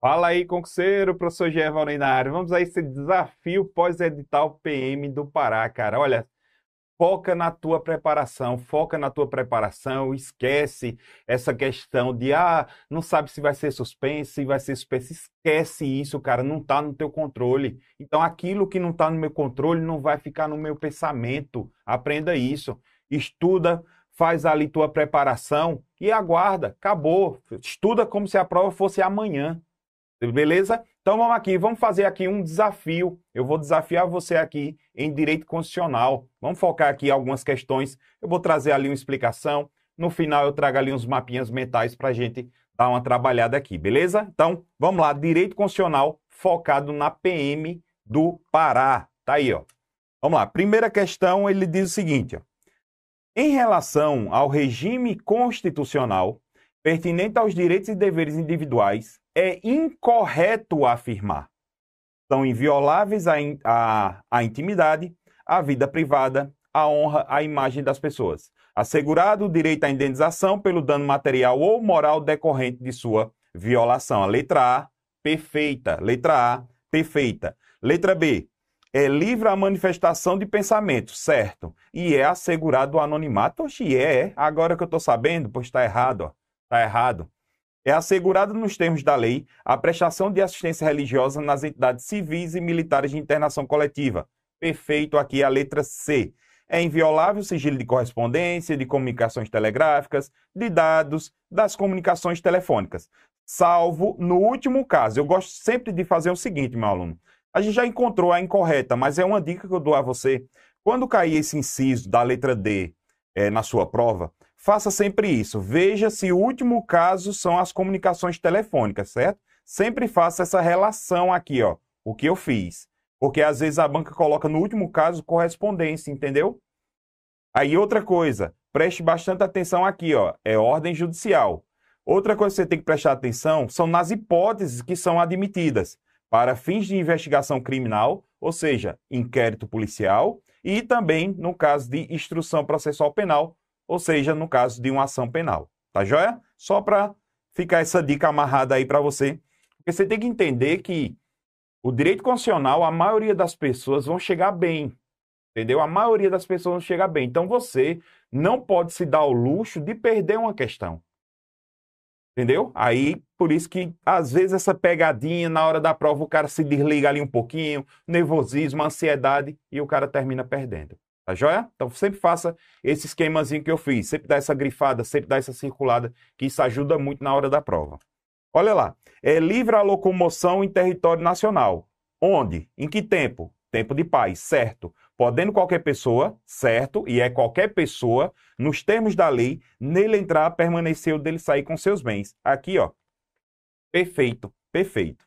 Fala aí, concurseiro, professor Gervaldo na área. Vamos a esse desafio pós-edital PM do Pará, cara. Olha, foca na tua preparação, foca na tua preparação, esquece essa questão de, ah, não sabe se vai ser suspense, se vai ser suspense. Esquece isso, cara, não está no teu controle. Então, aquilo que não está no meu controle não vai ficar no meu pensamento. Aprenda isso. Estuda, faz ali tua preparação e aguarda. Acabou. Estuda como se a prova fosse amanhã. Beleza? Então vamos aqui, vamos fazer aqui um desafio. Eu vou desafiar você aqui em direito constitucional. Vamos focar aqui algumas questões. Eu vou trazer ali uma explicação. No final eu trago ali uns mapinhas mentais para a gente dar uma trabalhada aqui, beleza? Então vamos lá, direito constitucional focado na PM do Pará. Tá aí, ó. Vamos lá. Primeira questão, ele diz o seguinte, ó. Em relação ao regime constitucional pertinente aos direitos e deveres individuais, é incorreto afirmar. São invioláveis a, in, a, a intimidade, a vida privada, a honra, a imagem das pessoas. Assegurado o direito à indenização pelo dano material ou moral decorrente de sua violação. A letra A, perfeita. Letra A, perfeita. Letra B, é livre a manifestação de pensamento, certo? E é assegurado o anonimato. Oxi, é. Agora que eu estou sabendo, pois está errado. Está errado é assegurada nos termos da lei a prestação de assistência religiosa nas entidades civis e militares de internação coletiva. Perfeito aqui a letra C. É inviolável o sigilo de correspondência, de comunicações telegráficas, de dados, das comunicações telefônicas. Salvo no último caso. Eu gosto sempre de fazer o seguinte, meu aluno. A gente já encontrou a incorreta, mas é uma dica que eu dou a você. Quando cair esse inciso da letra D é, na sua prova, faça sempre isso. Veja se o último caso são as comunicações telefônicas, certo? Sempre faça essa relação aqui, ó, o que eu fiz. Porque às vezes a banca coloca no último caso correspondência, entendeu? Aí outra coisa, preste bastante atenção aqui, ó, é ordem judicial. Outra coisa que você tem que prestar atenção são nas hipóteses que são admitidas para fins de investigação criminal, ou seja, inquérito policial, e também no caso de instrução processual penal, ou seja, no caso de uma ação penal. Tá joia? Só para ficar essa dica amarrada aí para você. Porque você tem que entender que o direito constitucional, a maioria das pessoas vão chegar bem. Entendeu? A maioria das pessoas vão chegar bem. Então você não pode se dar o luxo de perder uma questão. Entendeu? Aí, por isso que, às vezes, essa pegadinha, na hora da prova, o cara se desliga ali um pouquinho, nervosismo, ansiedade, e o cara termina perdendo. Tá joia? Então sempre faça esse esquemazinho que eu fiz. Sempre dá essa grifada, sempre dá essa circulada, que isso ajuda muito na hora da prova. Olha lá. É livre a locomoção em território nacional. Onde? Em que tempo? Tempo de paz, certo. Podendo qualquer pessoa, certo, e é qualquer pessoa, nos termos da lei, nele entrar, permanecer ou dele sair com seus bens. Aqui, ó. Perfeito, perfeito.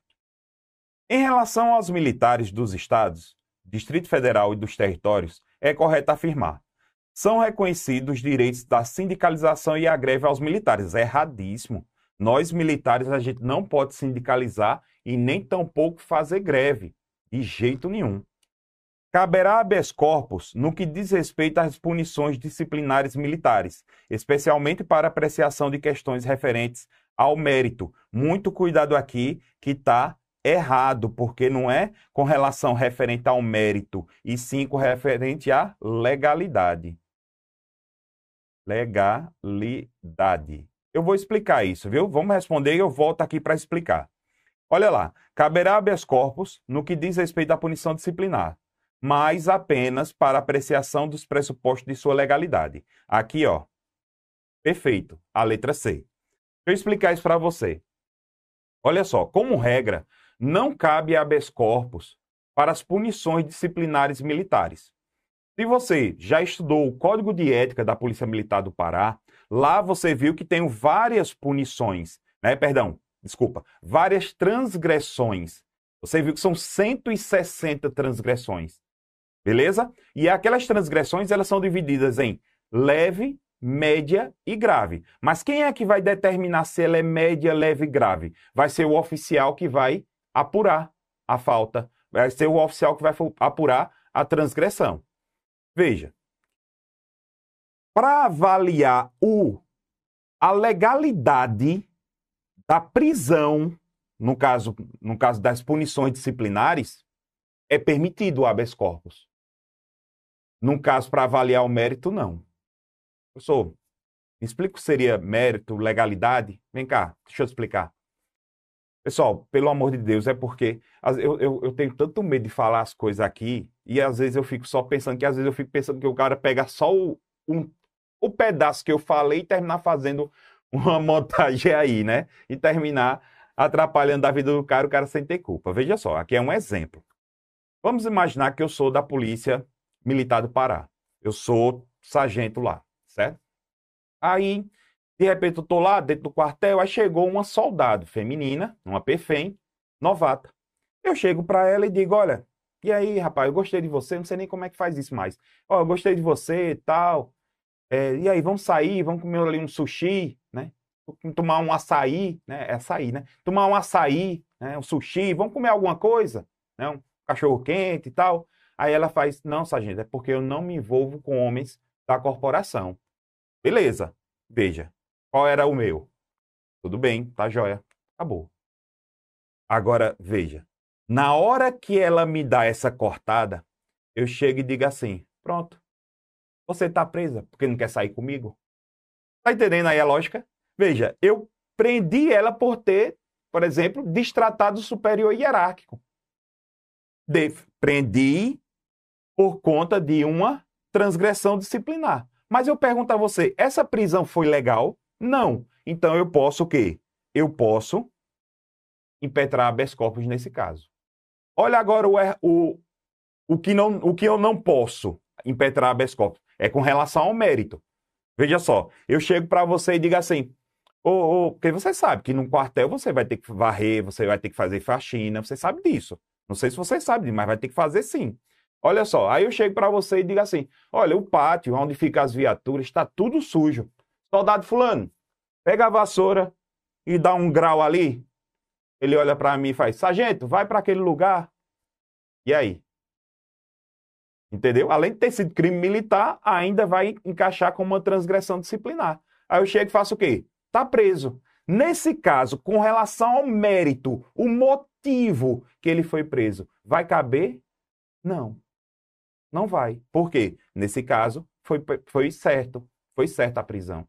Em relação aos militares dos estados, Distrito Federal e dos territórios, é correto afirmar. São reconhecidos direitos da sindicalização e a greve aos militares. É erradíssimo. Nós, militares, a gente não pode sindicalizar e nem tampouco fazer greve. De jeito nenhum. Caberá habeas corpus no que diz respeito às punições disciplinares militares, especialmente para apreciação de questões referentes ao mérito. Muito cuidado aqui, que está errado, porque não é com relação referente ao mérito, e sim com referente à legalidade. Legalidade. Eu vou explicar isso, viu? Vamos responder e eu volto aqui para explicar. Olha lá, caberá habeas corpus no que diz respeito à punição disciplinar, mas apenas para apreciação dos pressupostos de sua legalidade. Aqui, ó. Perfeito. A letra C. Deixa eu explicar isso para você. Olha só, como regra, não cabe habeas corpus para as punições disciplinares militares. Se você já estudou o Código de Ética da Polícia Militar do Pará, lá você viu que tem várias punições, né? Perdão, desculpa, várias transgressões. Você viu que são 160 transgressões. Beleza? E aquelas transgressões, elas são divididas em leve, média e grave. Mas quem é que vai determinar se ela é média, leve e grave? Vai ser o oficial que vai apurar a falta, vai ser o oficial que vai apurar a transgressão. Veja, para avaliar o, a legalidade da prisão no caso, no caso das punições disciplinares, é permitido o habeas corpus. Num caso para avaliar o mérito, não. Professor, me explica o que seria mérito, legalidade? Vem cá, deixa eu explicar. Pessoal, pelo amor de Deus, é porque eu, eu, eu, tenho tanto medo de falar as coisas aqui e às vezes eu fico só pensando que às vezes eu fico pensando que o cara pega só o, um, o pedaço que eu falei e terminar fazendo uma montagem aí, né? E terminar atrapalhando a vida do cara, o cara sem ter culpa. Veja só, aqui é um exemplo. Vamos imaginar que eu sou da Polícia Militar do Pará. Eu sou sargento lá, certo? Aí de repente eu tô lá dentro do quartel, aí chegou uma soldado feminina, uma PFEM, novata. Eu chego para ela e digo, olha, e aí, rapaz, eu gostei de você, não sei nem como é que faz isso mais. Ó, eu gostei de você e tal. É, e aí, vamos sair, vamos comer ali um sushi, né? Tomar um açaí, né? É açaí, né? Tomar um açaí, né? um sushi, vamos comer alguma coisa, né? Um cachorro quente e tal. Aí ela faz, não, sargento, é porque eu não me envolvo com homens da corporação. Beleza, veja, qual era o meu? Tudo bem, tá joia. Acabou. Agora, veja. Na hora que ela me dá essa cortada, eu chego e digo assim: pronto. Você tá presa porque não quer sair comigo? Tá entendendo aí a lógica? Veja, eu prendi ela por ter, por exemplo, destratado o superior hierárquico. De, prendi por conta de uma transgressão disciplinar. Mas eu pergunto a você, essa prisão foi legal? Não. Então eu posso o quê? Eu posso impetrar habeas corpus nesse caso. Olha agora o, o, o, que, não, o que eu não posso impetrar habeas corpus. É com relação ao mérito. Veja só, eu chego para você e digo assim, oh, oh, porque você sabe que num quartel você vai ter que varrer, você vai ter que fazer faxina, você sabe disso. Não sei se você sabe, mas vai ter que fazer sim. Olha só, aí eu chego para você e digo assim: olha, o pátio onde ficam as viaturas está tudo sujo. Soldado fulano, pega a vassoura e dá um grau ali. Ele olha para mim e faz: "Sargento, vai para aquele lugar". E aí? Entendeu? Além de ter sido crime militar, ainda vai encaixar como uma transgressão disciplinar. Aí eu chego e faço o quê? Tá preso. Nesse caso, com relação ao mérito, o motivo que ele foi preso, vai caber? Não. Não vai. Por quê? Nesse caso, foi, foi certo. Foi certa a prisão.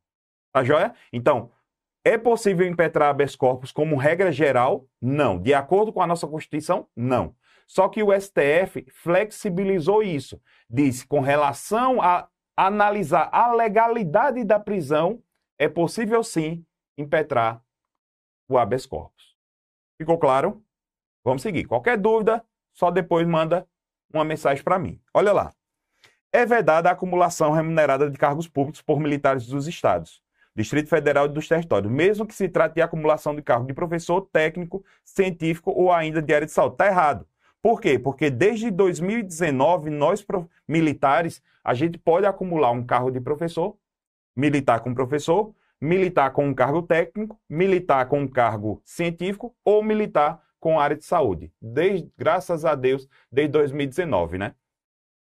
Tá joia? Então, é possível impetrar habeas corpus como regra geral? Não. De acordo com a nossa Constituição? Não. Só que o STF flexibilizou isso. Disse, com relação a analisar a legalidade da prisão, é possível sim impetrar o habeas corpus. Ficou claro? Vamos seguir. Qualquer dúvida, só depois manda uma mensagem para mim. Olha lá. É vedada a acumulação remunerada de cargos públicos por militares dos estados. Distrito Federal e dos territórios, mesmo que se trate de acumulação de cargo de professor, técnico, científico ou ainda de área de saúde. Está errado. Por quê? Porque desde 2019, nós militares, a gente pode acumular um cargo de professor, militar com professor, militar com um cargo técnico, militar com um cargo científico ou militar com área de saúde. Desde, graças a Deus, desde 2019, né?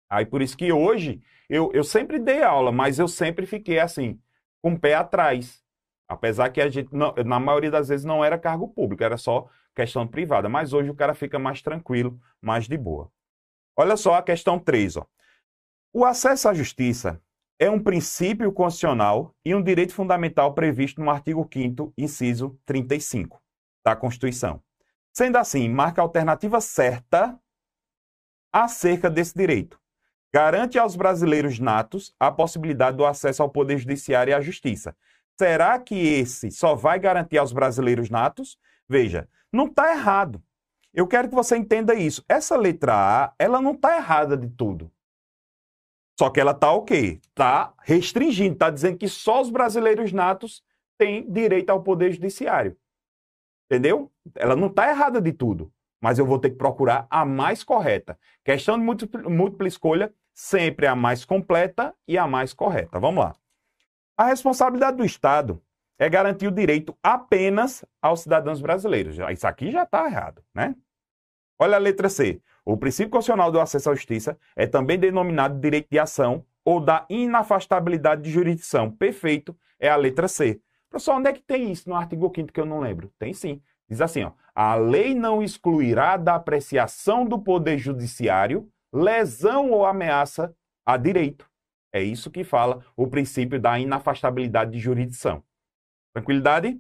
Aí por isso que hoje eu, eu sempre dei aula, mas eu sempre fiquei assim, com o pé atrás. Apesar que a gente, não, na maioria das vezes, não era cargo público, era só questão privada. Mas hoje o cara fica mais tranquilo, mais de boa. Olha só a questão 3. Ó. O acesso à justiça é um princípio constitucional e um direito fundamental previsto no artigo 5 inciso 35 da Constituição. Sendo assim, marca a alternativa certa acerca desse direito, garante aos brasileiros natos a possibilidade do acesso ao Poder Judiciário e à Justiça. Será que esse só vai garantir aos brasileiros natos? Veja, não está errado. Eu quero que você entenda isso. Essa letra A, ela não está errada de tudo. Só que ela está o quê? Está restringindo, está dizendo que só os brasileiros natos têm direito ao Poder Judiciário. Entendeu? Ela não está errada de tudo mas eu vou ter que procurar a mais correta. Questão de múltipla, múltipla escolha, sempre a mais completa e a mais correta. Vamos lá. A responsabilidade do Estado é garantir o direito apenas aos cidadãos brasileiros. Isso aqui já está errado, né? Olha a letra C. O princípio constitucional do acesso à justiça é também denominado direito de ação ou da inafastabilidade de jurisdição. Perfeito, é a letra C. Professor, onde é que tem isso no artigo 5 que eu não lembro? Tem sim. Diz assim, ó, a lei não excluirá da apreciação do poder judiciário lesão ou ameaça a direito. É isso que fala o princípio da inafastabilidade de jurisdição. Tranquilidade?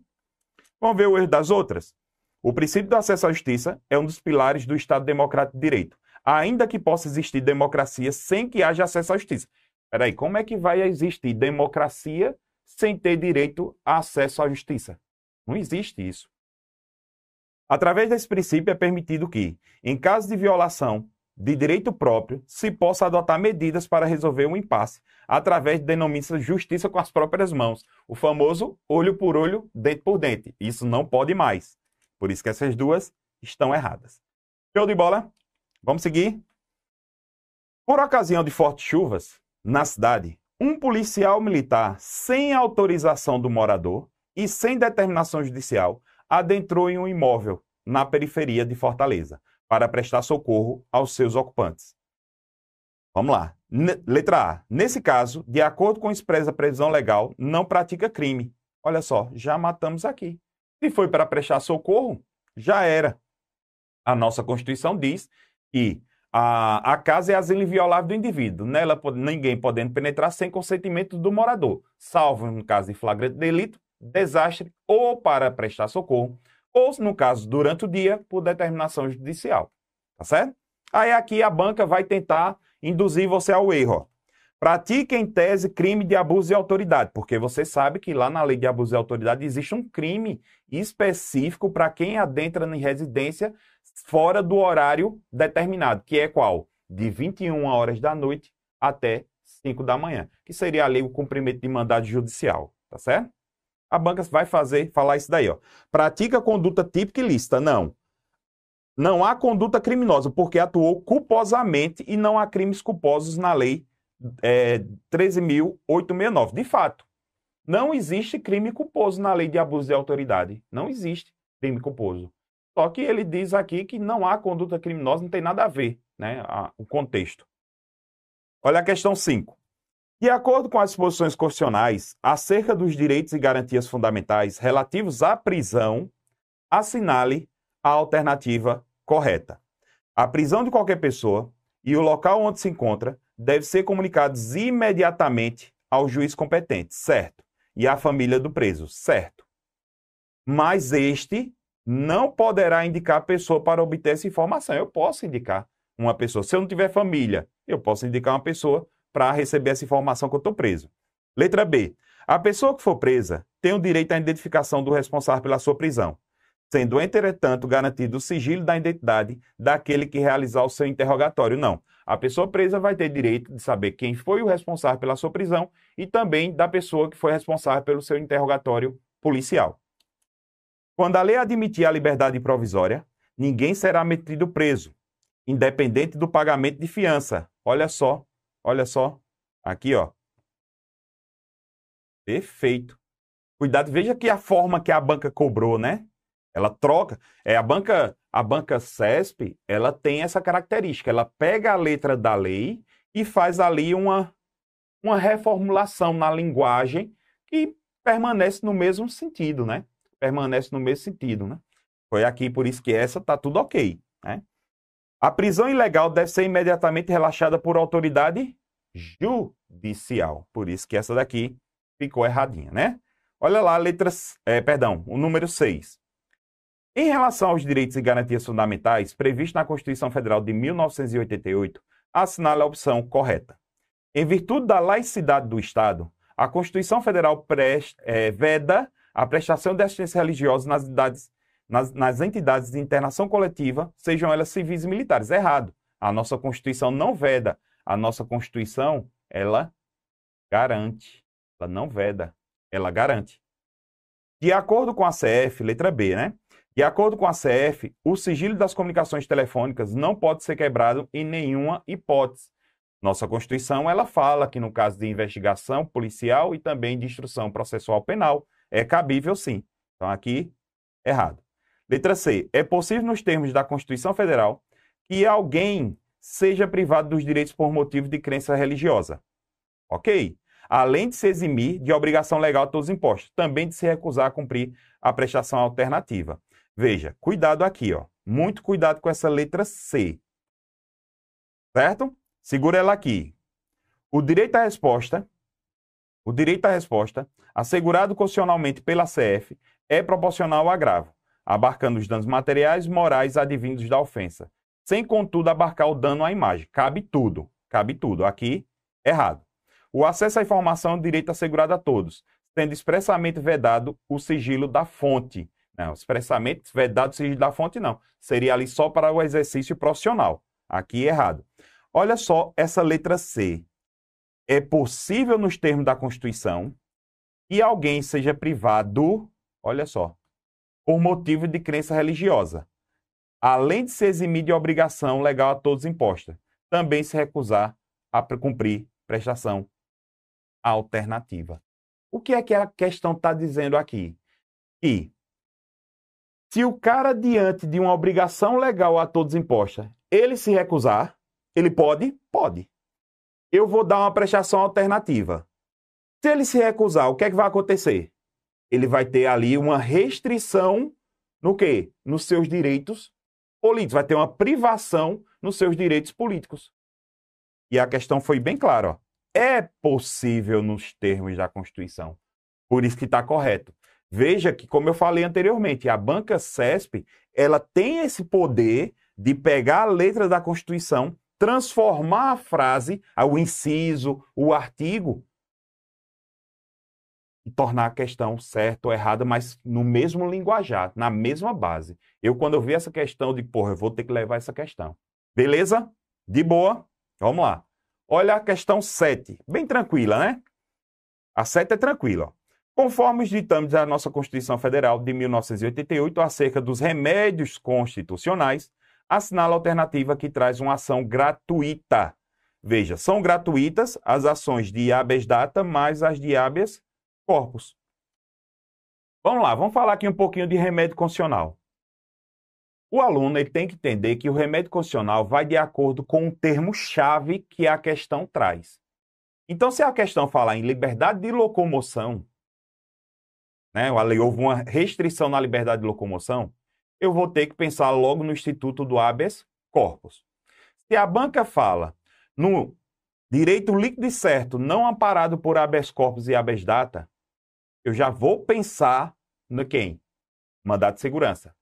Vamos ver o erro das outras? O princípio do acesso à justiça é um dos pilares do Estado Democrático de Direito, ainda que possa existir democracia sem que haja acesso à justiça. Peraí, como é que vai existir democracia sem ter direito a acesso à justiça? Não existe isso. Através desse princípio é permitido que, em caso de violação de direito próprio, se possa adotar medidas para resolver um impasse, através de denomina justiça com as próprias mãos, o famoso olho por olho, dente por dente. Isso não pode mais. Por isso que essas duas estão erradas. Show de bola? Vamos seguir? Por ocasião de fortes chuvas, na cidade, um policial militar, sem autorização do morador e sem determinação judicial, adentrou em um imóvel na periferia de Fortaleza para prestar socorro aos seus ocupantes. Vamos lá. N letra A. Nesse caso, de acordo com expressa previsão legal, não pratica crime. Olha só, já matamos aqui. Se foi para prestar socorro, já era. A nossa Constituição diz que a, a casa é asilo inviolável do indivíduo. Nela, ninguém podendo penetrar sem consentimento do morador, salvo no caso de flagrante delito, desastre ou para prestar socorro, ou, no caso, durante o dia, por determinação judicial. Tá certo? Aí aqui a banca vai tentar induzir você ao erro. Pratica em tese crime de abuso de autoridade, porque você sabe que lá na lei de abuso de autoridade existe um crime específico para quem adentra em residência fora do horário determinado, que é qual? De 21 horas da noite até 5 da manhã, que seria ali o cumprimento de mandado judicial, tá certo? A banca vai fazer, falar isso daí, ó. Pratica conduta típica ilícita? Não. Não há conduta criminosa, porque atuou culposamente e não há crimes culposos na lei é, 13.869. De fato, não existe crime culposo na lei de abuso de autoridade. Não existe crime culposo. Só que ele diz aqui que não há conduta criminosa, não tem nada a ver, né, a, o contexto. Olha a questão 5. De acordo com as disposições constitucionais acerca dos direitos e garantias fundamentais relativos à prisão, assinale a alternativa correta. A prisão de qualquer pessoa e o local onde se encontra deve ser comunicados imediatamente ao juiz competente, certo? E à família do preso, certo? Mas este não poderá indicar a pessoa para obter essa informação. Eu posso indicar uma pessoa. Se eu não tiver família, eu posso indicar uma pessoa para receber essa informação que eu estou preso. Letra B. A pessoa que for presa tem o direito à identificação do responsável pela sua prisão, sendo, entretanto, garantido o sigilo da identidade daquele que realizar o seu interrogatório. Não. A pessoa presa vai ter direito de saber quem foi o responsável pela sua prisão e também da pessoa que foi responsável pelo seu interrogatório policial. Quando a lei admitir a liberdade provisória, ninguém será metido preso, independente do pagamento de fiança. Olha só, olha só. Aqui, ó. Perfeito. Cuidado, veja que a forma que a banca cobrou, né? Ela troca. É a banca, a banca CESP, ela tem essa característica. Ela pega a letra da lei e faz ali uma, uma reformulação na linguagem que permanece no mesmo sentido, né? Permanece no mesmo sentido, né? Foi aqui por isso que essa tá tudo ok, né? A prisão ilegal deve ser imediatamente relaxada por autoridade judicial. Por isso que essa daqui ficou erradinha, né? Olha lá, letras, é, perdão, o número 6. Em relação aos direitos e garantias fundamentais previstos na Constituição Federal de 1988, assinale a opção correta. Em virtude da laicidade do Estado, a Constituição Federal presta, é, veda a prestação de assistência religiosa nas, idades, nas, nas entidades de internação coletiva, sejam elas civis e militares. É errado. A nossa Constituição não veda. A nossa Constituição, ela garante. Ela não veda. Ela garante. De acordo com a CF, letra B, né? De acordo com a CF, o sigilo das comunicações telefônicas não pode ser quebrado em nenhuma hipótese. Nossa Constituição ela fala que no caso de investigação policial e também de instrução processual penal é cabível sim. Então aqui errado. Letra C. É possível nos termos da Constituição Federal que alguém seja privado dos direitos por motivo de crença religiosa. OK? Além de se eximir de obrigação legal a todos os impostos, também de se recusar a cumprir a prestação alternativa. Veja, cuidado aqui, ó. Muito cuidado com essa letra C. Certo? Segura ela aqui. O direito à resposta, o direito à resposta, assegurado constitucionalmente pela CF, é proporcional ao agravo, abarcando os danos materiais morais advindos da ofensa, sem contudo abarcar o dano à imagem. Cabe tudo, cabe tudo. Aqui, errado. O acesso à informação é um direito assegurado a todos, tendo expressamente vedado o sigilo da fonte. Não, expressamente vedado o sigilo da fonte, não. Seria ali só para o exercício profissional. Aqui, errado. Olha só essa letra C. É possível, nos termos da Constituição, que alguém seja privado, olha só, por motivo de crença religiosa, além de se eximir de obrigação legal a todos imposta, também se recusar a cumprir prestação alternativa. O que é que a questão está dizendo aqui? Que se o cara, diante de uma obrigação legal a todos imposta, ele se recusar, ele pode? Pode. Eu vou dar uma prestação alternativa. Se ele se recusar, o que é que vai acontecer? Ele vai ter ali uma restrição no quê? Nos seus direitos políticos. Vai ter uma privação nos seus direitos políticos. E a questão foi bem clara. Ó é possível nos termos da Constituição. Por isso que está correto. Veja que, como eu falei anteriormente, a banca CESP ela tem esse poder de pegar a letra da Constituição, transformar a frase, o inciso, o artigo, tornar a questão certa ou errada, mas no mesmo linguajar, na mesma base. Eu, quando eu vi essa questão, de porra, eu vou ter que levar essa questão. Beleza? De boa? Vamos lá. Olha a questão 7, bem tranquila, né? A 7 é tranquila. Conforme os ditames da nossa Constituição Federal de 1988 acerca dos remédios constitucionais, assinala a alternativa que traz uma ação gratuita. Veja, são gratuitas as ações de habeas data mais as de habeas corpus. Vamos lá, vamos falar aqui um pouquinho de remédio constitucional. O aluno ele tem que entender que o remédio constitucional vai de acordo com o termo-chave que a questão traz. Então, se a questão falar em liberdade de locomoção, né, houve uma restrição na liberdade de locomoção, eu vou ter que pensar logo no Instituto do habeas corpus. Se a banca fala no direito líquido e certo não amparado por habeas corpus e habeas data, eu já vou pensar no quem? Mandato de segurança.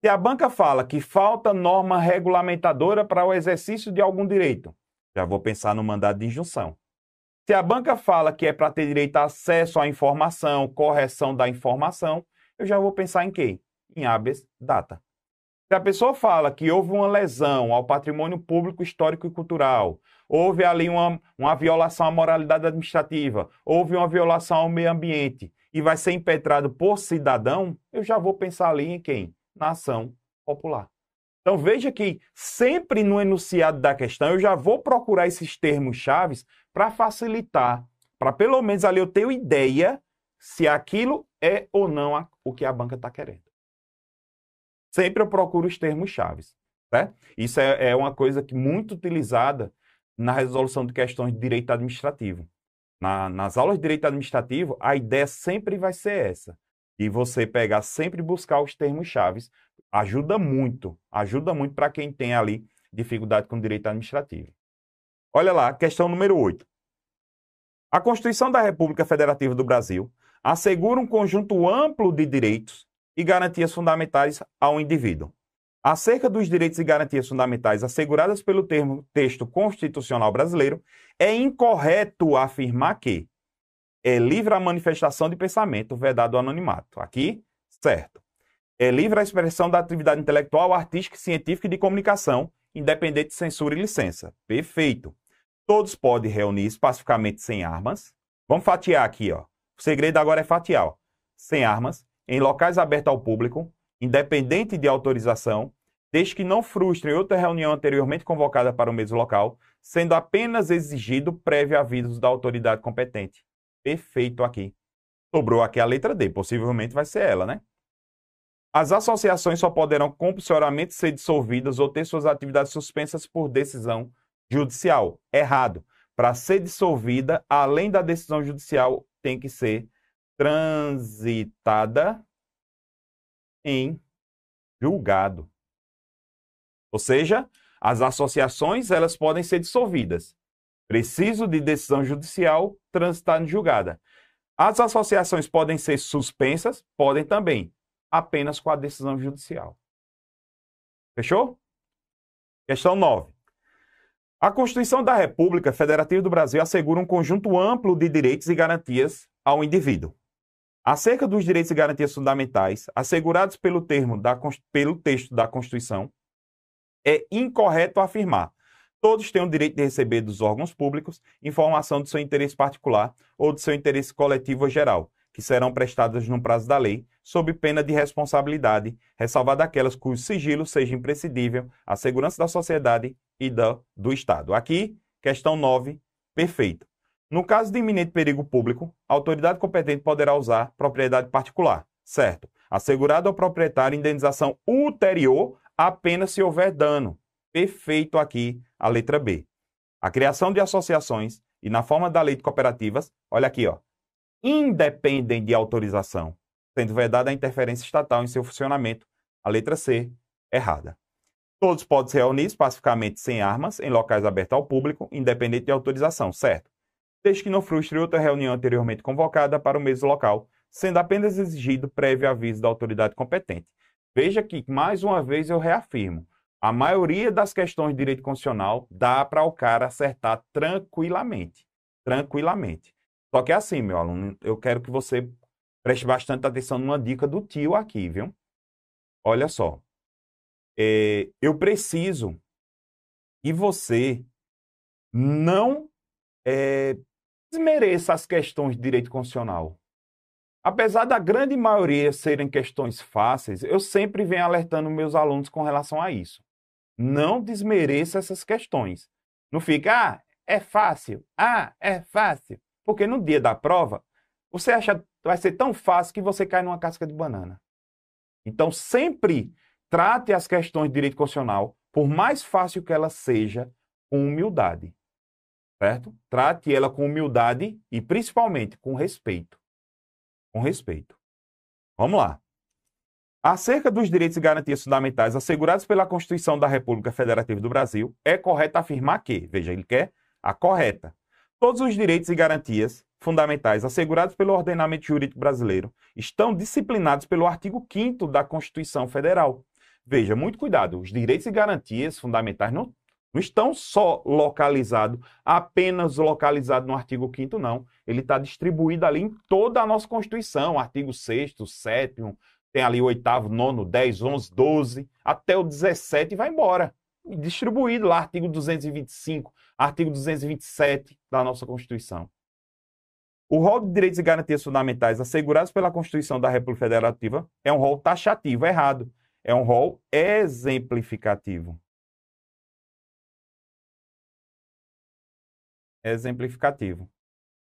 Se a banca fala que falta norma regulamentadora para o exercício de algum direito, já vou pensar no mandado de injunção. Se a banca fala que é para ter direito a acesso à informação, correção da informação, eu já vou pensar em quê? Em habeas data. Se a pessoa fala que houve uma lesão ao patrimônio público, histórico e cultural, houve ali uma, uma violação à moralidade administrativa, houve uma violação ao meio ambiente e vai ser impetrado por cidadão, eu já vou pensar ali em quem? na ação popular. Então veja que sempre no enunciado da questão eu já vou procurar esses termos chaves para facilitar, para pelo menos ali eu ter ideia se aquilo é ou não o que a banca está querendo. Sempre eu procuro os termos chaves. Né? Isso é, é uma coisa que muito utilizada na resolução de questões de direito administrativo. Na, nas aulas de direito administrativo, a ideia sempre vai ser essa e você pegar sempre buscar os termos chaves ajuda muito, ajuda muito para quem tem ali dificuldade com direito administrativo. Olha lá, questão número 8. A Constituição da República Federativa do Brasil assegura um conjunto amplo de direitos e garantias fundamentais ao indivíduo. Acerca dos direitos e garantias fundamentais asseguradas pelo termo texto constitucional brasileiro, é incorreto afirmar que é livre a manifestação de pensamento, vedado o anonimato. Aqui, certo. É livre a expressão da atividade intelectual, artística, científica e de comunicação, independente de censura e licença. Perfeito. Todos podem reunir pacificamente sem armas. Vamos fatiar aqui, ó. O segredo agora é fatiar, ó. Sem armas, em locais abertos ao público, independente de autorização, desde que não frustrem outra reunião anteriormente convocada para o mesmo local, sendo apenas exigido prévio aviso da autoridade competente perfeito aqui. Sobrou aqui a letra D, possivelmente vai ser ela, né? As associações só poderão compulsoriamente ser dissolvidas ou ter suas atividades suspensas por decisão judicial. Errado. Para ser dissolvida, além da decisão judicial, tem que ser transitada em julgado. Ou seja, as associações elas podem ser dissolvidas. Preciso de decisão judicial transitada em julgada. As associações podem ser suspensas? Podem também, apenas com a decisão judicial. Fechou? Questão 9. A Constituição da República Federativa do Brasil assegura um conjunto amplo de direitos e garantias ao indivíduo. Acerca dos direitos e garantias fundamentais assegurados pelo, termo da, pelo texto da Constituição, é incorreto afirmar todos têm o direito de receber dos órgãos públicos informação do seu interesse particular ou do seu interesse coletivo ou geral, que serão prestadas no prazo da lei, sob pena de responsabilidade, ressalvada aquelas cujo sigilo seja imprescindível à segurança da sociedade e da, do Estado. Aqui, questão 9, perfeito. No caso de iminente perigo público, a autoridade competente poderá usar propriedade particular, certo? Assegurado ao proprietário indenização ulterior apenas se houver dano. Perfeito aqui a letra B. A criação de associações e na forma da lei de cooperativas, olha aqui, ó, independem de autorização, sendo vedada a interferência estatal em seu funcionamento. A letra C, errada. Todos podem se reunir pacificamente sem armas em locais abertos ao público, independente de autorização, certo? Desde que não frustre outra reunião anteriormente convocada para o mesmo local, sendo apenas exigido prévio aviso da autoridade competente. Veja que, mais uma vez, eu reafirmo: a maioria das questões de direito constitucional dá para o cara acertar tranquilamente. Tranquilamente. Só que é assim, meu aluno, eu quero que você preste bastante atenção numa dica do tio aqui, viu? Olha só. É, eu preciso que você não é, desmereça as questões de direito constitucional. Apesar da grande maioria serem questões fáceis, eu sempre venho alertando meus alunos com relação a isso. Não desmereça essas questões. Não fica, ah, é fácil, ah, é fácil. Porque no dia da prova, você acha que vai ser tão fácil que você cai numa casca de banana. Então, sempre trate as questões de direito constitucional, por mais fácil que ela seja, com humildade. Certo? Trate ela com humildade e, principalmente, com respeito. Com respeito. Vamos lá. Acerca dos direitos e garantias fundamentais assegurados pela Constituição da República Federativa do Brasil, é correto afirmar que, veja, ele quer a correta, Todos os direitos e garantias fundamentais assegurados pelo ordenamento jurídico brasileiro estão disciplinados pelo artigo 5 da Constituição Federal. Veja, muito cuidado, os direitos e garantias fundamentais não, não estão só localizados, apenas localizados no artigo 5 não. Ele está distribuído ali em toda a nossa Constituição, artigo 6 7 tem ali o 8 9 10, 11, 12, até o 17 e vai embora. Distribuído lá, artigo 225, artigo 227 da nossa Constituição. O rol de direitos e garantias fundamentais assegurados pela Constituição da República Federativa é um rol taxativo, errado. É um rol exemplificativo. Exemplificativo.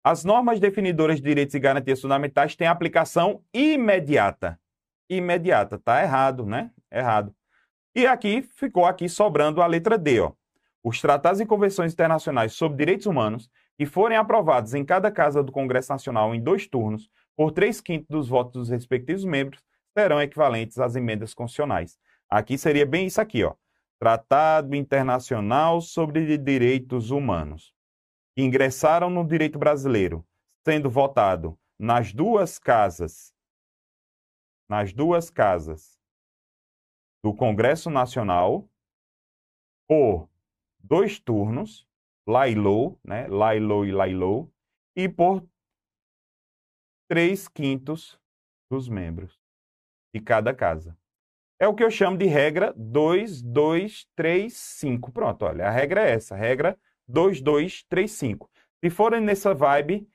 As normas definidoras de direitos e garantias fundamentais têm aplicação imediata. Imediata, tá errado, né? Errado. E aqui ficou aqui sobrando a letra D, ó. Os tratados e convenções internacionais sobre direitos humanos que forem aprovados em cada casa do Congresso Nacional em dois turnos, por três quintos dos votos dos respectivos membros, serão equivalentes às emendas constitucionais. Aqui seria bem isso aqui, ó. Tratado Internacional sobre Direitos Humanos, ingressaram no direito brasileiro, sendo votado nas duas casas, nas duas casas do Congresso Nacional, por dois turnos, Lailou, né? Lailou e Lailou, e por três quintos dos membros de cada casa. É o que eu chamo de regra 2, 2, 3, 5. Pronto, olha, a regra é essa, regra 2, 2, 3, 5. Se forem nessa vibe,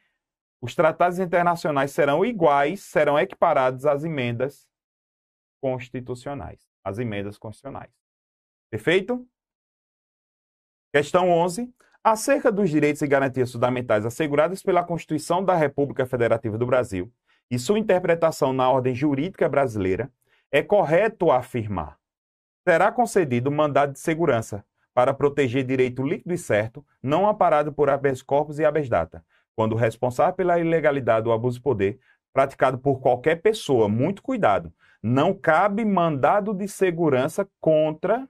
os tratados internacionais serão iguais, serão equiparados às emendas constitucionais, às emendas constitucionais. Perfeito? Questão 11. Acerca dos direitos e garantias fundamentais assegurados pela Constituição da República Federativa do Brasil e sua interpretação na ordem jurídica brasileira, é correto afirmar: será concedido mandado de segurança para proteger direito líquido e certo, não amparado por habeas corpus e habeas data, quando responsável pela ilegalidade ou abuso de poder praticado por qualquer pessoa, muito cuidado, não cabe mandado de segurança contra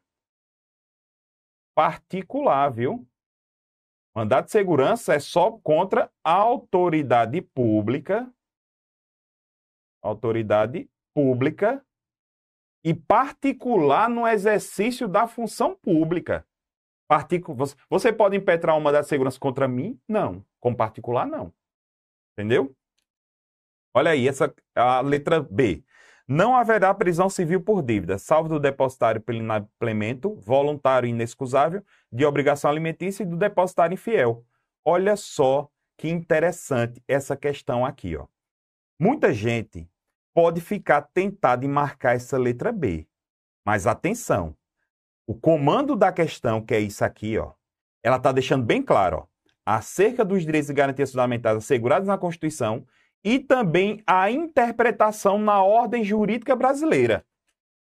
particular, viu? Mandado de segurança é só contra a autoridade pública, autoridade pública e particular no exercício da função pública. Particu você pode impetrar uma da segurança contra mim? Não. Com particular, não. Entendeu? Olha aí, essa a letra B. Não haverá prisão civil por dívida, salvo do depositário pelo inadimplemento, voluntário e inexcusável, de obrigação alimentícia e do depositário infiel. Olha só que interessante essa questão aqui, ó. Muita gente pode ficar tentada em marcar essa letra B. Mas atenção, o comando da questão, que é isso aqui, ó, ela está deixando bem claro, ó, acerca dos direitos e garantias fundamentais assegurados na Constituição e também a interpretação na ordem jurídica brasileira.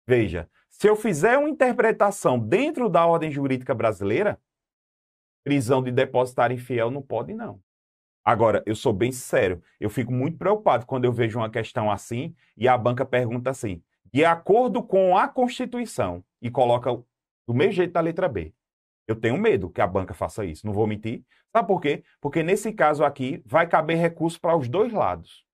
Veja, se eu fizer uma interpretação dentro da ordem jurídica brasileira, prisão de depositário infiel não pode, não. Agora, eu sou bem sério, eu fico muito preocupado quando eu vejo uma questão assim e a banca pergunta assim, de acordo com a Constituição, e coloca do mesmo jeito da letra B. Eu tenho medo que a banca faça isso, não vou mentir. Sabe por quê? Porque nesse caso aqui vai caber recurso para os dois lados.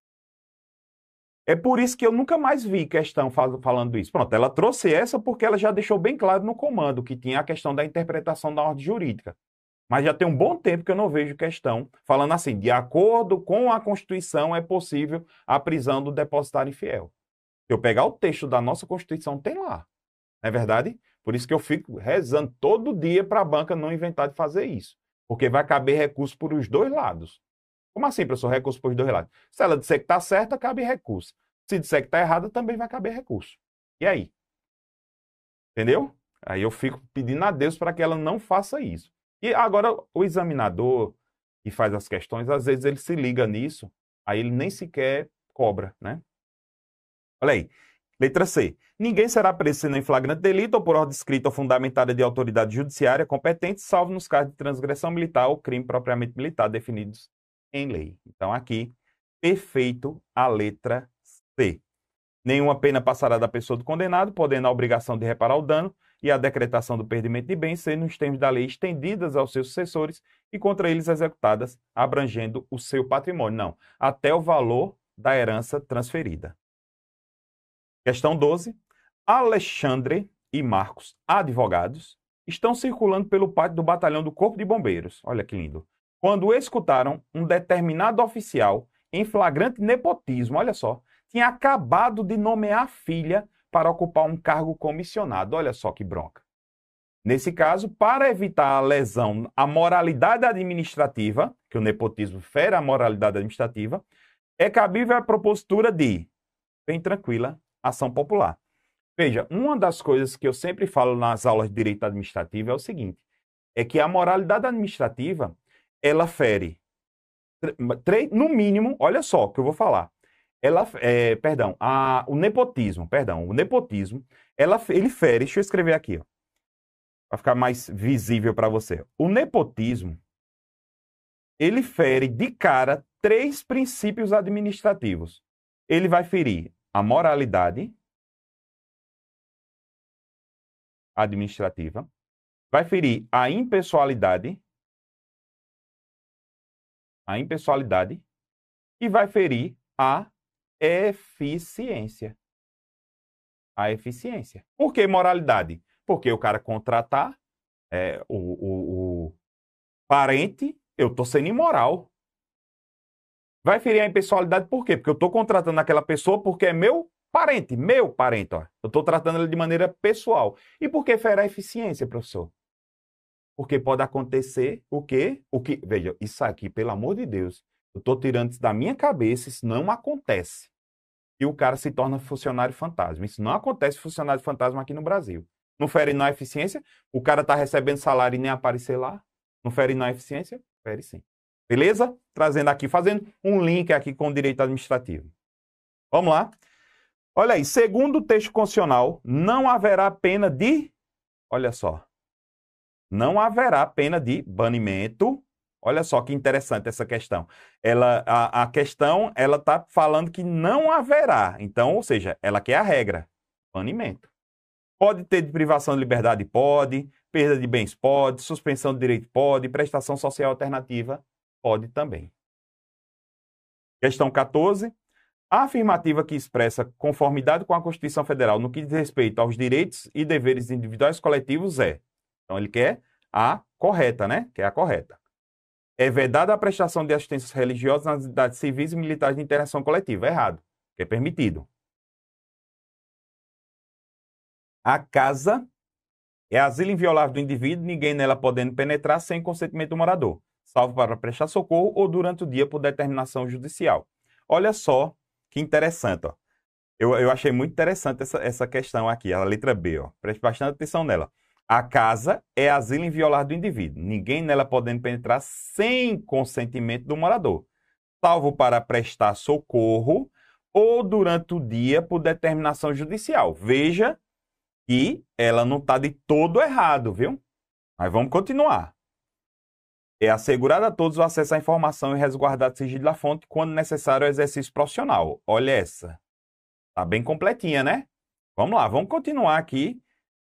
É por isso que eu nunca mais vi questão falando isso. Pronto, ela trouxe essa porque ela já deixou bem claro no comando que tinha a questão da interpretação da ordem jurídica. Mas já tem um bom tempo que eu não vejo questão falando assim, de acordo com a Constituição é possível a prisão do depositário infiel. Se eu pegar o texto da nossa Constituição, tem lá. Não é verdade? Por isso que eu fico rezando todo dia para a banca não inventar de fazer isso. Porque vai caber recurso por os dois lados. Como assim, professor? Recurso por os dois lados. Se ela disser que está certa, cabe recurso. Se disser que está errada, também vai caber recurso. E aí? Entendeu? Aí eu fico pedindo a Deus para que ela não faça isso. E agora, o examinador que faz as questões, às vezes ele se liga nisso, aí ele nem sequer cobra, né? Olha aí. Letra C. Ninguém será preso sendo em flagrante delito ou por ordem escrita ou fundamentada de autoridade judiciária competente, salvo nos casos de transgressão militar ou crime propriamente militar definidos em lei. Então, aqui, perfeito a letra C. Nenhuma pena passará da pessoa do condenado, podendo a obrigação de reparar o dano e a decretação do perdimento de bens ser, nos termos da lei, estendidas aos seus sucessores e contra eles executadas, abrangendo o seu patrimônio. Não, até o valor da herança transferida. Questão 12. Alexandre e Marcos, advogados, estão circulando pelo pátio do batalhão do Corpo de Bombeiros. Olha que lindo. Quando escutaram um determinado oficial em flagrante nepotismo, olha só, tinha acabado de nomear a filha para ocupar um cargo comissionado. Olha só que bronca. Nesse caso, para evitar a lesão à moralidade administrativa, que o nepotismo fere a moralidade administrativa, é cabível a propositura de, bem tranquila, ação popular. Veja, uma das coisas que eu sempre falo nas aulas de direito administrativo é o seguinte: é que a moralidade administrativa ela fere, no mínimo, olha só o que eu vou falar. Ela, é, perdão, a, o nepotismo, perdão, o nepotismo, ela, ele fere, deixa eu escrever aqui, para ficar mais visível para você. O nepotismo, ele fere de cara três princípios administrativos. Ele vai ferir a moralidade administrativa, vai ferir a impessoalidade, a impessoalidade e vai ferir a eficiência. A eficiência. Por que moralidade? Porque o cara contratar é, o, o, o parente, eu estou sendo imoral. Vai ferir a impessoalidade por quê? Porque eu estou contratando aquela pessoa porque é meu parente, meu parente. Ó. Eu estou tratando ele de maneira pessoal. E por que fere a eficiência, professor? Porque pode acontecer o quê? O que? Veja, isso aqui, pelo amor de Deus, eu estou tirando isso da minha cabeça, isso não acontece. E o cara se torna funcionário fantasma. Isso não acontece funcionário fantasma aqui no Brasil. Não fere na eficiência, o cara está recebendo salário e nem aparecer lá. Não fere na eficiência? Fere sim. Beleza? Trazendo aqui, fazendo um link aqui com o direito administrativo. Vamos lá. Olha aí, segundo o texto constitucional, não haverá pena de. Olha só. Não haverá pena de banimento. Olha só que interessante essa questão. Ela, a, a questão, ela está falando que não haverá. Então, ou seja, ela quer a regra. Banimento. Pode ter de privação de liberdade? Pode. Perda de bens? Pode. Suspensão de direito? Pode. Prestação social alternativa? Pode também. Questão 14. A afirmativa que expressa conformidade com a Constituição Federal no que diz respeito aos direitos e deveres individuais coletivos é. Então, ele quer a correta, né? Que é a correta. É vedada a prestação de assistências religiosas nas unidades civis e militares de interação coletiva. Errado. Que é permitido. A casa é asilo inviolável do indivíduo, ninguém nela podendo penetrar sem consentimento do morador, salvo para prestar socorro ou durante o dia por determinação judicial. Olha só que interessante, ó. Eu, eu achei muito interessante essa, essa questão aqui, a letra B, ó. Preste bastante atenção nela. A casa é asilo inviolável do indivíduo, ninguém nela podendo penetrar sem consentimento do morador, salvo para prestar socorro ou durante o dia por determinação judicial. Veja que ela não está de todo errado, viu? Mas vamos continuar. É assegurado a todos o acesso à informação e resguardado o sigilo da fonte quando necessário o exercício profissional. Olha essa. Tá bem completinha, né? Vamos lá, vamos continuar aqui.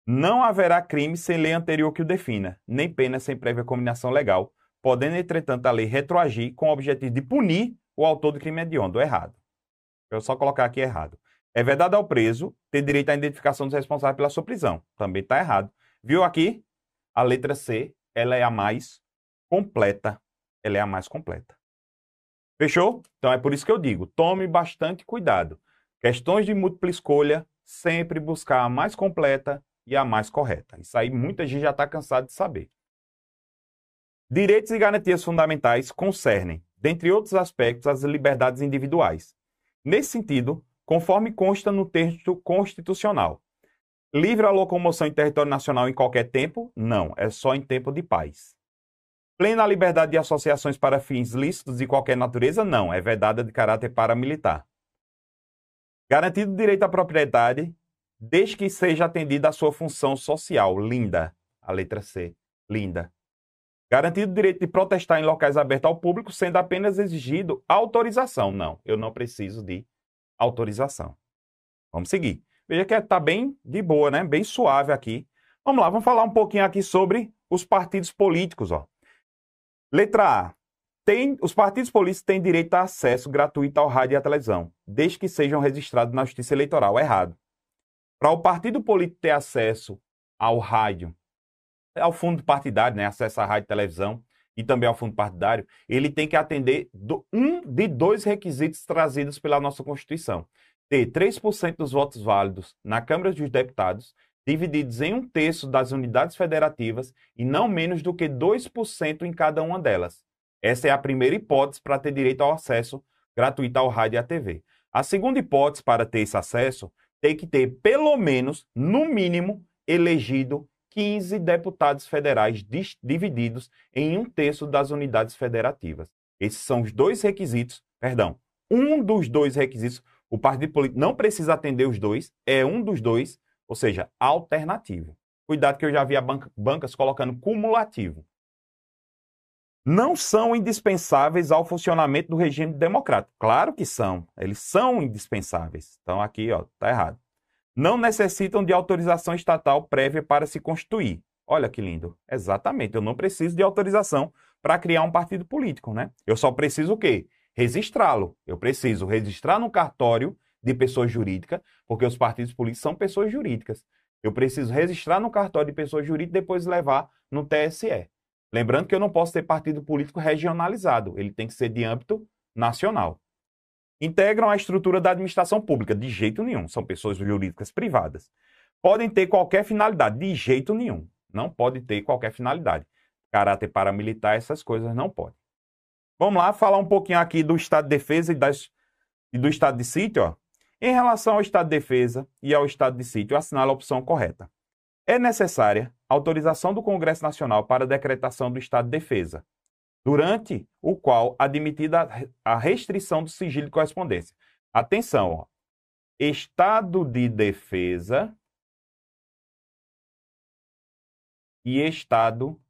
Não haverá crime sem lei anterior que o defina, nem pena sem prévia combinação legal, podendo, entretanto, a lei retroagir com o objetivo de punir o autor do crime hediondo, errado. Eu só colocar aqui errado. É verdade ao preso ter direito à identificação dos responsáveis pela sua prisão. Também está errado. Viu aqui? A letra C, ela é a mais completa. Ela é a mais completa. Fechou? Então é por isso que eu digo, tome bastante cuidado. Questões de múltipla escolha, sempre buscar a mais completa e a mais correta. Isso aí muita gente já está cansado de saber. Direitos e garantias fundamentais concernem, dentre outros aspectos, as liberdades individuais. Nesse sentido, conforme consta no texto constitucional, livre a locomoção em território nacional em qualquer tempo? Não, é só em tempo de paz. Plena liberdade de associações para fins lícitos de qualquer natureza? Não, é vedada de caráter paramilitar. Garantido direito à propriedade, desde que seja atendida a sua função social. Linda. A letra C. Linda. Garantido o direito de protestar em locais abertos ao público, sendo apenas exigido autorização. Não, eu não preciso de autorização. Vamos seguir. Veja que está bem de boa, né? Bem suave aqui. Vamos lá, vamos falar um pouquinho aqui sobre os partidos políticos. Ó. Letra A. Tem, os partidos políticos têm direito a acesso gratuito ao rádio e à televisão, desde que sejam registrados na Justiça Eleitoral. Errado. Para o partido político ter acesso ao rádio, ao fundo partidário, né, acesso à rádio e televisão e também ao fundo partidário, ele tem que atender do, um de dois requisitos trazidos pela nossa Constituição. Ter 3% dos votos válidos na Câmara dos Deputados divididos em um terço das unidades federativas e não menos do que 2% em cada uma delas. Essa é a primeira hipótese para ter direito ao acesso gratuito ao rádio e à TV. A segunda hipótese para ter esse acesso tem que ter, pelo menos, no mínimo, elegido 15 deputados federais divididos em um terço das unidades federativas. Esses são os dois requisitos, perdão, um dos dois requisitos. O partido político não precisa atender os dois, é um dos dois ou seja, alternativo. Cuidado que eu já vi banca, bancas colocando cumulativo. Não são indispensáveis ao funcionamento do regime democrático. Claro que são, eles são indispensáveis. Então aqui, ó, tá errado. Não necessitam de autorização estatal prévia para se constituir. Olha que lindo. Exatamente, eu não preciso de autorização para criar um partido político, né? Eu só preciso o quê? Registrá-lo. Eu preciso registrar no cartório de pessoa jurídica, porque os partidos políticos são pessoas jurídicas. Eu preciso registrar no cartório de pessoa jurídica e depois levar no TSE. Lembrando que eu não posso ter partido político regionalizado, ele tem que ser de âmbito nacional. Integram a estrutura da administração pública, de jeito nenhum, são pessoas jurídicas privadas. Podem ter qualquer finalidade, de jeito nenhum. Não pode ter qualquer finalidade. Caráter paramilitar, essas coisas não pode. Vamos lá falar um pouquinho aqui do Estado de Defesa e, das, e do Estado de Sítio. Ó. Em relação ao estado de defesa e ao estado de sítio, assinala a opção correta. É necessária autorização do Congresso Nacional para a decretação do estado de defesa, durante o qual admitida a restrição do sigilo de correspondência. Atenção, ó. estado de defesa e estado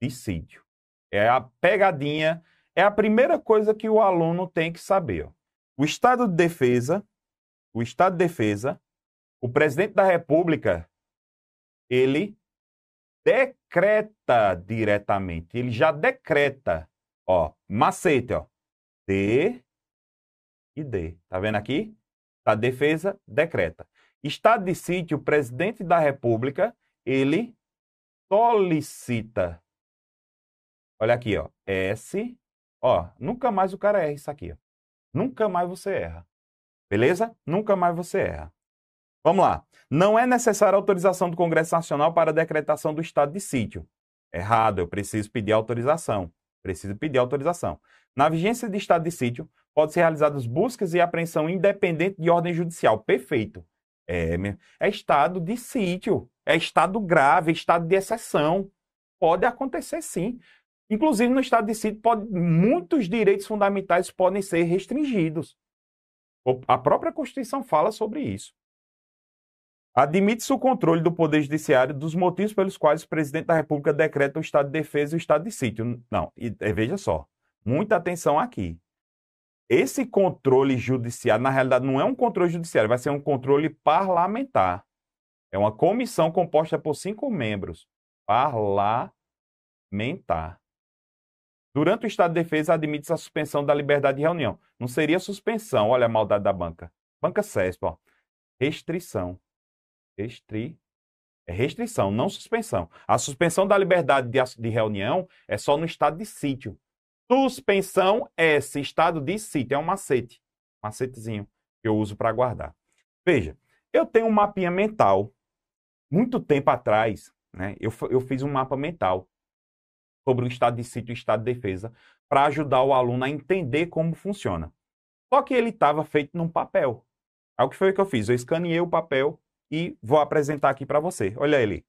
de sítio. É a pegadinha, é a primeira coisa que o aluno tem que saber. Ó. O estado de defesa, o estado de defesa, o presidente da República, ele decreta diretamente, ele já decreta, ó, macete, ó, D e D. Tá vendo aqui? A defesa decreta. Estado de sítio, o presidente da República, ele solicita. Olha aqui, ó, S, ó, nunca mais o cara erra isso aqui, ó. Nunca mais você erra. Beleza? Nunca mais você erra. Vamos lá. Não é necessária autorização do Congresso Nacional para a decretação do estado de sítio. Errado, eu preciso pedir autorização. Preciso pedir autorização. Na vigência de estado de sítio, pode ser realizadas buscas e apreensão independente de ordem judicial. Perfeito. É, é estado de sítio, é estado grave, é estado de exceção. Pode acontecer sim. Inclusive, no estado de sítio, pode, muitos direitos fundamentais podem ser restringidos. A própria Constituição fala sobre isso. Admite-se o controle do Poder Judiciário dos motivos pelos quais o presidente da República decreta o estado de defesa e o estado de sítio. Não, e, veja só, muita atenção aqui. Esse controle judiciário, na realidade, não é um controle judiciário, vai ser um controle parlamentar. É uma comissão composta por cinco membros. Parlamentar. Durante o estado de defesa, admite-se a suspensão da liberdade de reunião. Não seria suspensão, olha a maldade da banca. Banca CESP, ó. Restrição. Restri... É restrição, não suspensão. A suspensão da liberdade de, de reunião é só no estado de sítio. Suspensão é esse estado de sítio, é um macete. Macetezinho que eu uso para guardar. Veja, eu tenho um mapinha mental. Muito tempo atrás, né, eu, eu fiz um mapa mental sobre o estado de sítio e o estado de defesa, para ajudar o aluno a entender como funciona. Só que ele estava feito num papel. Aí o que foi que eu fiz? Eu escaneei o papel e vou apresentar aqui para você. Olha ele.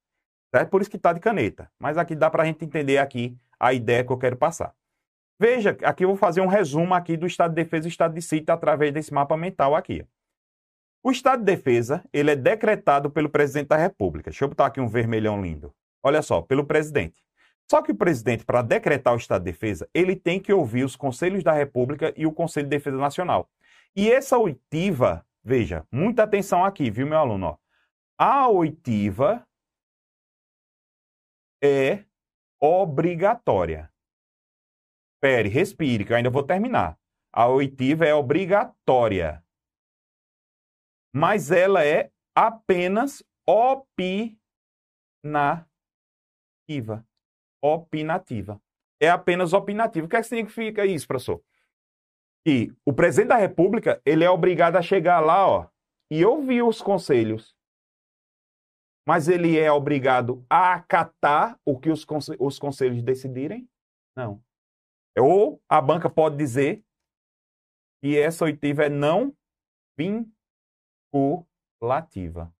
É por isso que está de caneta. Mas aqui dá para a gente entender aqui a ideia que eu quero passar. Veja, aqui eu vou fazer um resumo aqui do estado de defesa e estado de sítio através desse mapa mental aqui. O estado de defesa, ele é decretado pelo presidente da República. Deixa eu botar aqui um vermelhão lindo. Olha só, pelo presidente. Só que o presidente, para decretar o estado de defesa, ele tem que ouvir os conselhos da República e o Conselho de Defesa Nacional. E essa oitiva, veja, muita atenção aqui, viu, meu aluno? A oitiva é obrigatória. Espere, respire, que eu ainda vou terminar. A oitiva é obrigatória. Mas ela é apenas opinativa opinativa. É apenas opinativa. O que, é que significa isso, professor? Que o presidente da República ele é obrigado a chegar lá ó, e ouvir os conselhos. Mas ele é obrigado a acatar o que os, os conselhos decidirem? Não. Ou a banca pode dizer que essa oitiva é não vinculativa.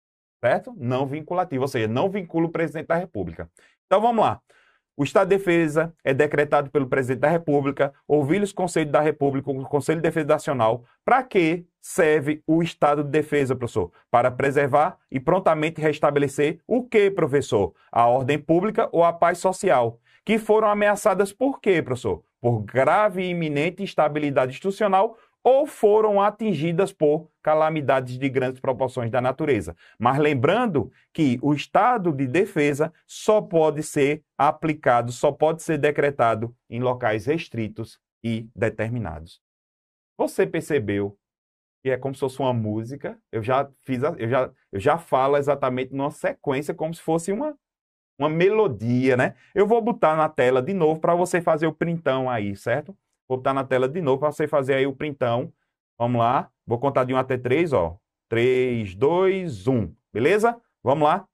Certo? Não vinculativa, ou seja, não vincula o presidente da República. Então vamos lá. O estado de defesa é decretado pelo presidente da República, ouvir os conselhos da República, o Conselho de Defesa Nacional. Para que serve o estado de defesa, professor? Para preservar e prontamente restabelecer o que, professor? A ordem pública ou a paz social? Que foram ameaçadas por quê, professor? Por grave e iminente instabilidade institucional ou foram atingidas por calamidades de grandes proporções da natureza. Mas lembrando que o estado de defesa só pode ser aplicado, só pode ser decretado em locais restritos e determinados. Você percebeu que é como se fosse uma música? Eu já fiz, a, eu já, eu já falo exatamente numa sequência como se fosse uma uma melodia, né? Eu vou botar na tela de novo para você fazer o printão aí, certo? Vou botar na tela de novo para você fazer aí o printão. Vamos lá. Vou contar de 1 até 3, ó. 3, 2, 1. Beleza? Vamos lá.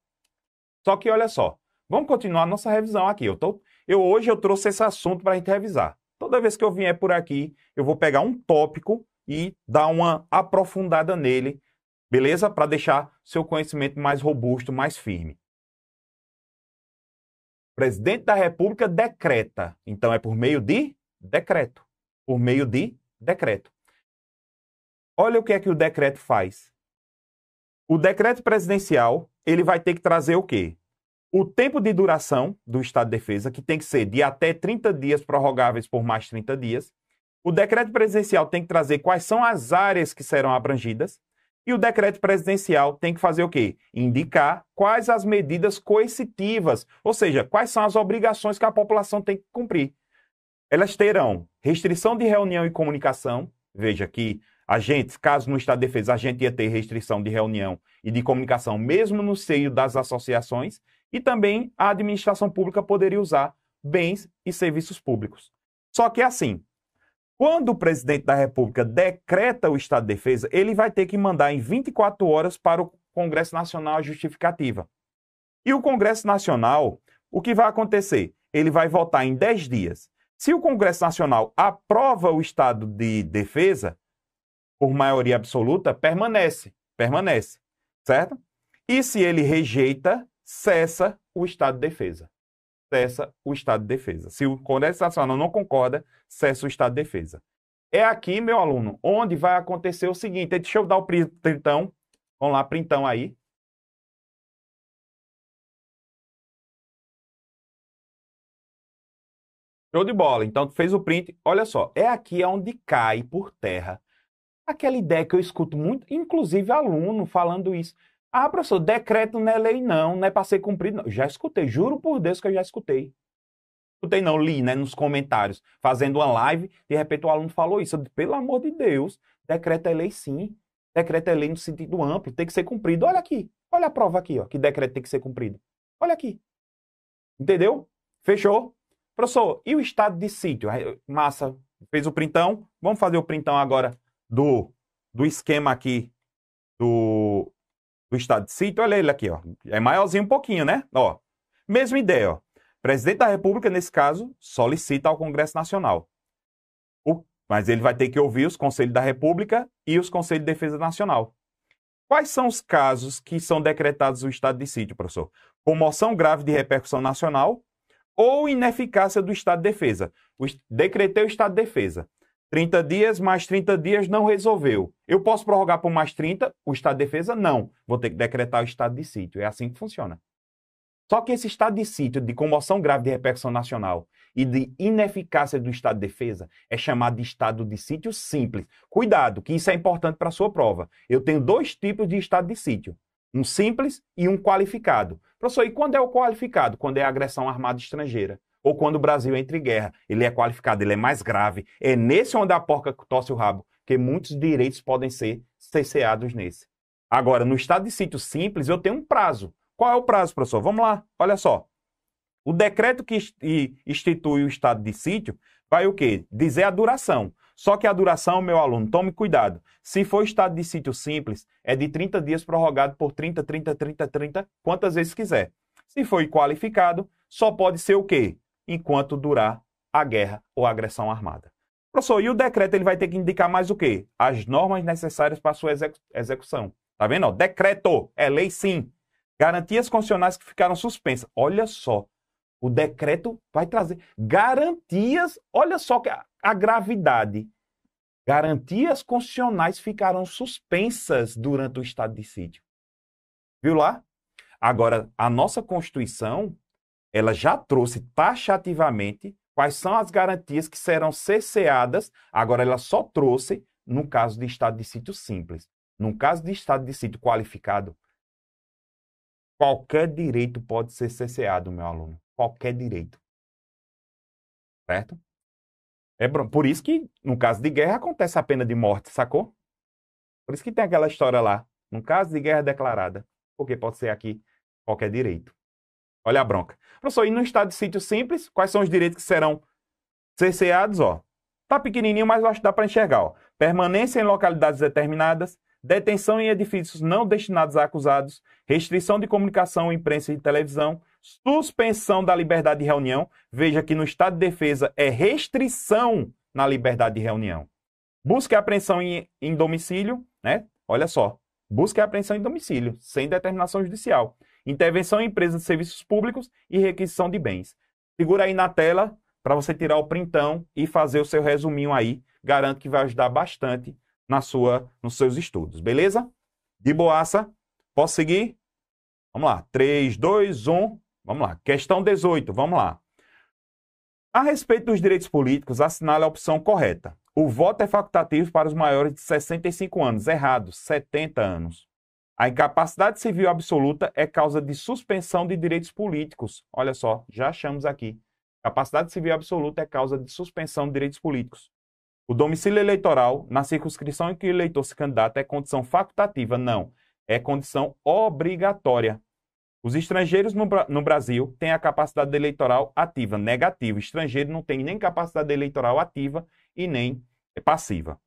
Só que olha só. Vamos continuar nossa revisão aqui. Eu, tô, eu Hoje eu trouxe esse assunto para a gente revisar. Toda vez que eu vier por aqui, eu vou pegar um tópico e dar uma aprofundada nele, beleza? Para deixar seu conhecimento mais robusto, mais firme. O presidente da República decreta. Então é por meio de decreto por meio de decreto. Olha o que é que o decreto faz. O decreto presidencial, ele vai ter que trazer o quê? o tempo de duração do estado de defesa, que tem que ser de até 30 dias prorrogáveis por mais 30 dias. O decreto presidencial tem que trazer quais são as áreas que serão abrangidas. E o decreto presidencial tem que fazer o quê? Indicar quais as medidas coercitivas, ou seja, quais são as obrigações que a população tem que cumprir. Elas terão restrição de reunião e comunicação. Veja que a gente, caso no estado de defesa, a gente ia ter restrição de reunião e de comunicação, mesmo no seio das associações. E também a administração pública poderia usar bens e serviços públicos. Só que assim, quando o presidente da República decreta o estado de defesa, ele vai ter que mandar em 24 horas para o Congresso Nacional a justificativa. E o Congresso Nacional, o que vai acontecer? Ele vai votar em 10 dias. Se o Congresso Nacional aprova o estado de defesa, por maioria absoluta, permanece, permanece, certo? E se ele rejeita, cessa o estado de defesa. Cessa o estado de defesa. Se o Congresso Nacional não concorda, cessa o estado de defesa. É aqui, meu aluno, onde vai acontecer o seguinte. Deixa eu dar o printão. Vamos lá, printão aí. Show de bola. Então, tu fez o print. Olha só, é aqui onde cai por terra aquela ideia que eu escuto muito, inclusive aluno falando isso. Ah, professor, decreto não é lei, não, não é para ser cumprido. Não. Já escutei, juro por Deus que eu já escutei. Escutei, não, li, né, nos comentários, fazendo uma live, de repente o aluno falou isso. Eu pelo amor de Deus, decreto é lei sim. Decreto é lei no sentido amplo, tem que ser cumprido. Olha aqui, olha a prova aqui, ó, que decreto tem que ser cumprido. Olha aqui. Entendeu? Fechou? Professor, e o estado de sítio? Massa, fez o printão. Vamos fazer o printão agora do, do esquema aqui do, do estado de sítio, olha ele aqui, ó. É maiorzinho um pouquinho, né? Ó, mesma ideia, ó. Presidente da República, nesse caso, solicita ao Congresso Nacional. O, mas ele vai ter que ouvir os Conselhos da República e os Conselhos de Defesa Nacional. Quais são os casos que são decretados o estado de sítio, professor? Comoção grave de repercussão nacional ou ineficácia do estado de defesa. Decretei o estado de defesa. 30 dias mais 30 dias não resolveu. Eu posso prorrogar por mais 30? O estado de defesa? Não. Vou ter que decretar o estado de sítio. É assim que funciona. Só que esse estado de sítio de comoção grave de repercussão nacional e de ineficácia do estado de defesa é chamado de estado de sítio simples. Cuidado, que isso é importante para a sua prova. Eu tenho dois tipos de estado de sítio. Um simples e um qualificado. Professor, e quando é o qualificado? Quando é agressão armada estrangeira ou quando o Brasil entra em guerra. Ele é qualificado, ele é mais grave. É nesse onde a porca tosse o rabo, que muitos direitos podem ser cesseados nesse. Agora, no estado de sítio simples, eu tenho um prazo. Qual é o prazo, professor? Vamos lá, olha só. O decreto que institui o estado de sítio vai o quê? Dizer a duração. Só que a duração, meu aluno, tome cuidado. Se for estado de sítio simples, é de 30 dias prorrogado por 30, 30, 30, 30, quantas vezes quiser. Se for qualificado, só pode ser o quê? enquanto durar a guerra ou a agressão armada. Professor, e o decreto ele vai ter que indicar mais o quê? As normas necessárias para sua execu execução. Tá vendo? decreto, é lei sim. Garantias constitucionais que ficaram suspensas. Olha só, o decreto vai trazer garantias, olha só que a, a gravidade. Garantias constitucionais ficaram suspensas durante o estado de sítio. Viu lá? Agora, a nossa Constituição, ela já trouxe taxativamente quais são as garantias que serão cesseadas, agora ela só trouxe no caso de estado de sítio simples. No caso de estado de sítio qualificado, qualquer direito pode ser cesseado, meu aluno. Qualquer direito. Certo? É por isso que, no caso de guerra, acontece a pena de morte, sacou? Por isso que tem aquela história lá. No caso de guerra declarada. Porque pode ser aqui qualquer direito. Olha a bronca. Professor, e no estado de sítio simples, quais são os direitos que serão cerceados? Ó, tá pequenininho, mas eu acho que dá para enxergar. Ó. Permanência em localidades determinadas, detenção em edifícios não destinados a acusados, restrição de comunicação, imprensa e televisão, suspensão da liberdade de reunião. Veja que no estado de defesa é restrição na liberdade de reunião. Busca e apreensão em, em domicílio, né? Olha só. Busca e apreensão em domicílio, sem determinação judicial intervenção em empresas de serviços públicos e requisição de bens. Segura aí na tela para você tirar o printão e fazer o seu resuminho aí. Garanto que vai ajudar bastante na sua, nos seus estudos, beleza? De boaça. Posso seguir? Vamos lá. 3, 2, 1. Vamos lá. Questão 18, vamos lá. A respeito dos direitos políticos, assinale a opção correta. O voto é facultativo para os maiores de 65 anos. Errado, 70 anos. A incapacidade civil absoluta é causa de suspensão de direitos políticos. Olha só, já achamos aqui. Capacidade civil absoluta é causa de suspensão de direitos políticos. O domicílio eleitoral, na circunscrição em que o eleitor se candidata, é condição facultativa. Não, é condição obrigatória. Os estrangeiros no, no, Brasil têm a capacidade eleitoral ativa, negativa. O estrangeiro não tem nem capacidade eleitoral ativa e nem passiva.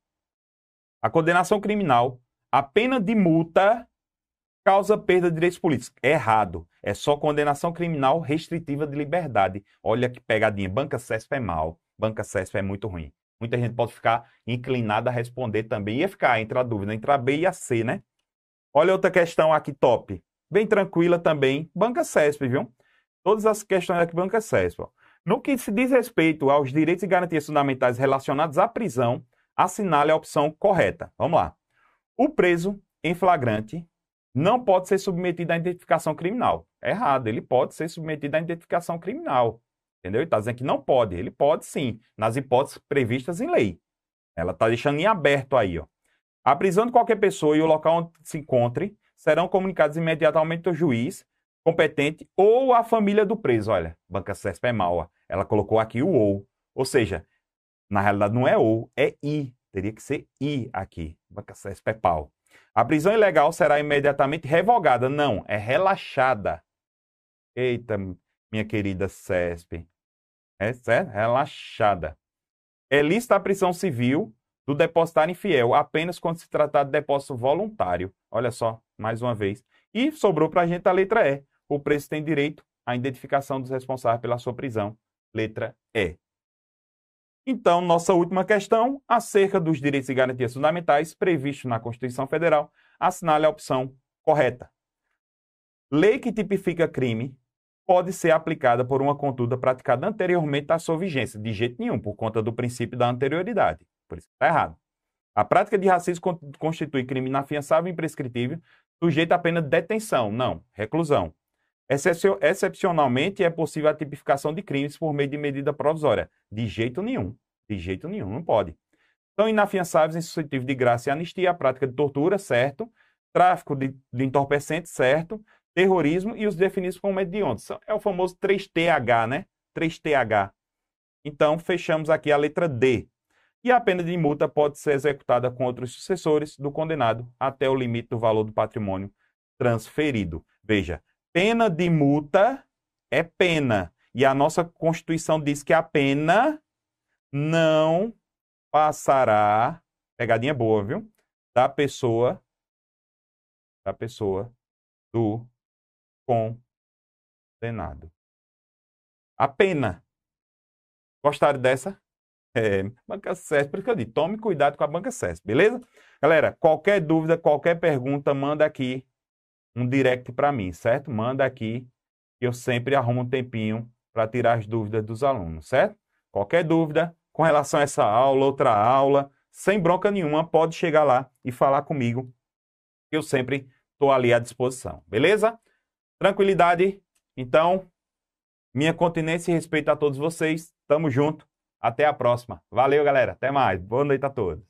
A condenação criminal, a pena de multa causa perda de direitos políticos. Errado. É só condenação criminal restritiva de liberdade. Olha que pegadinha. Banca CESP é mal. Banca CESP é muito ruim. Muita gente pode ficar inclinada a responder também. Ia ficar entre a dúvida entre a B e a C, né? Olha outra questão aqui top bem tranquila também, Banca CESP, viu? Todas as questões aqui, Banca CESP. No que se diz respeito aos direitos e garantias fundamentais relacionados à prisão, assinale a opção correta. Vamos lá. O preso em flagrante não pode ser submetido à identificação criminal. Errado, ele pode ser submetido à identificação criminal. Entendeu? Ele está dizendo que não pode. Ele pode sim, nas hipóteses previstas em lei. Ela está deixando em aberto aí. Ó. A prisão de qualquer pessoa e o local onde se encontre serão comunicados imediatamente ao juiz competente ou à família do preso. Olha, Banca CESP é mal, ela colocou aqui o ou. Ou seja, na realidade não é ou, é i. Teria que ser i aqui. Banca CESP é pau. A prisão ilegal será imediatamente revogada. Não, é relaxada. Eita, minha querida CESP. É certo? Relaxada. É lista a prisão civil do depositário infiel apenas quando se tratar de depósito voluntário. Olha só, mais uma vez. E sobrou para a gente a letra E. O preço tem direito à identificação dos responsáveis pela sua prisão. Letra E. Então, nossa última questão, acerca dos direitos e garantias fundamentais previstos na Constituição Federal, assinale a opção correta. Lei que tipifica crime pode ser aplicada por uma conduta praticada anteriormente à sua vigência. De jeito nenhum, por conta do princípio da anterioridade. Por isso está errado. A prática de racismo constitui crime inafiançável e imprescritível, sujeito a pena de detenção, não, reclusão. Excepcionalmente, é possível a tipificação de crimes por meio de medida provisória. De jeito nenhum. De jeito nenhum, não pode. São inafiançáveis em suscetível de graça e anistia a prática de tortura, certo? Tráfico de, de entorpecentes, certo? Terrorismo e os definidos como hediondos. É o famoso 3TH, né? 3TH. Então, fechamos aqui a letra D e a pena de multa pode ser executada contra os sucessores do condenado até o limite do valor do patrimônio transferido. Veja, pena de multa é pena. E a nossa Constituição diz que a pena não passará, pegadinha boa, viu? Da pessoa, da pessoa do condenado. A pena. Gostaram dessa? É, banca CESP, por isso que eu digo, tome cuidado com a banca CESP, beleza? Galera, qualquer dúvida, qualquer pergunta, manda aqui um direct para mim, certo? Manda aqui, eu sempre arrumo um tempinho para tirar as dúvidas dos alunos, certo? Qualquer dúvida com relação a essa aula, outra aula, sem bronca nenhuma, pode chegar lá e falar comigo, que eu sempre estou ali à disposição, beleza? Tranquilidade? Então, minha continência e respeito a todos vocês. Tamo junto. Até a próxima. Valeu, galera. Até mais. Boa noite a todos.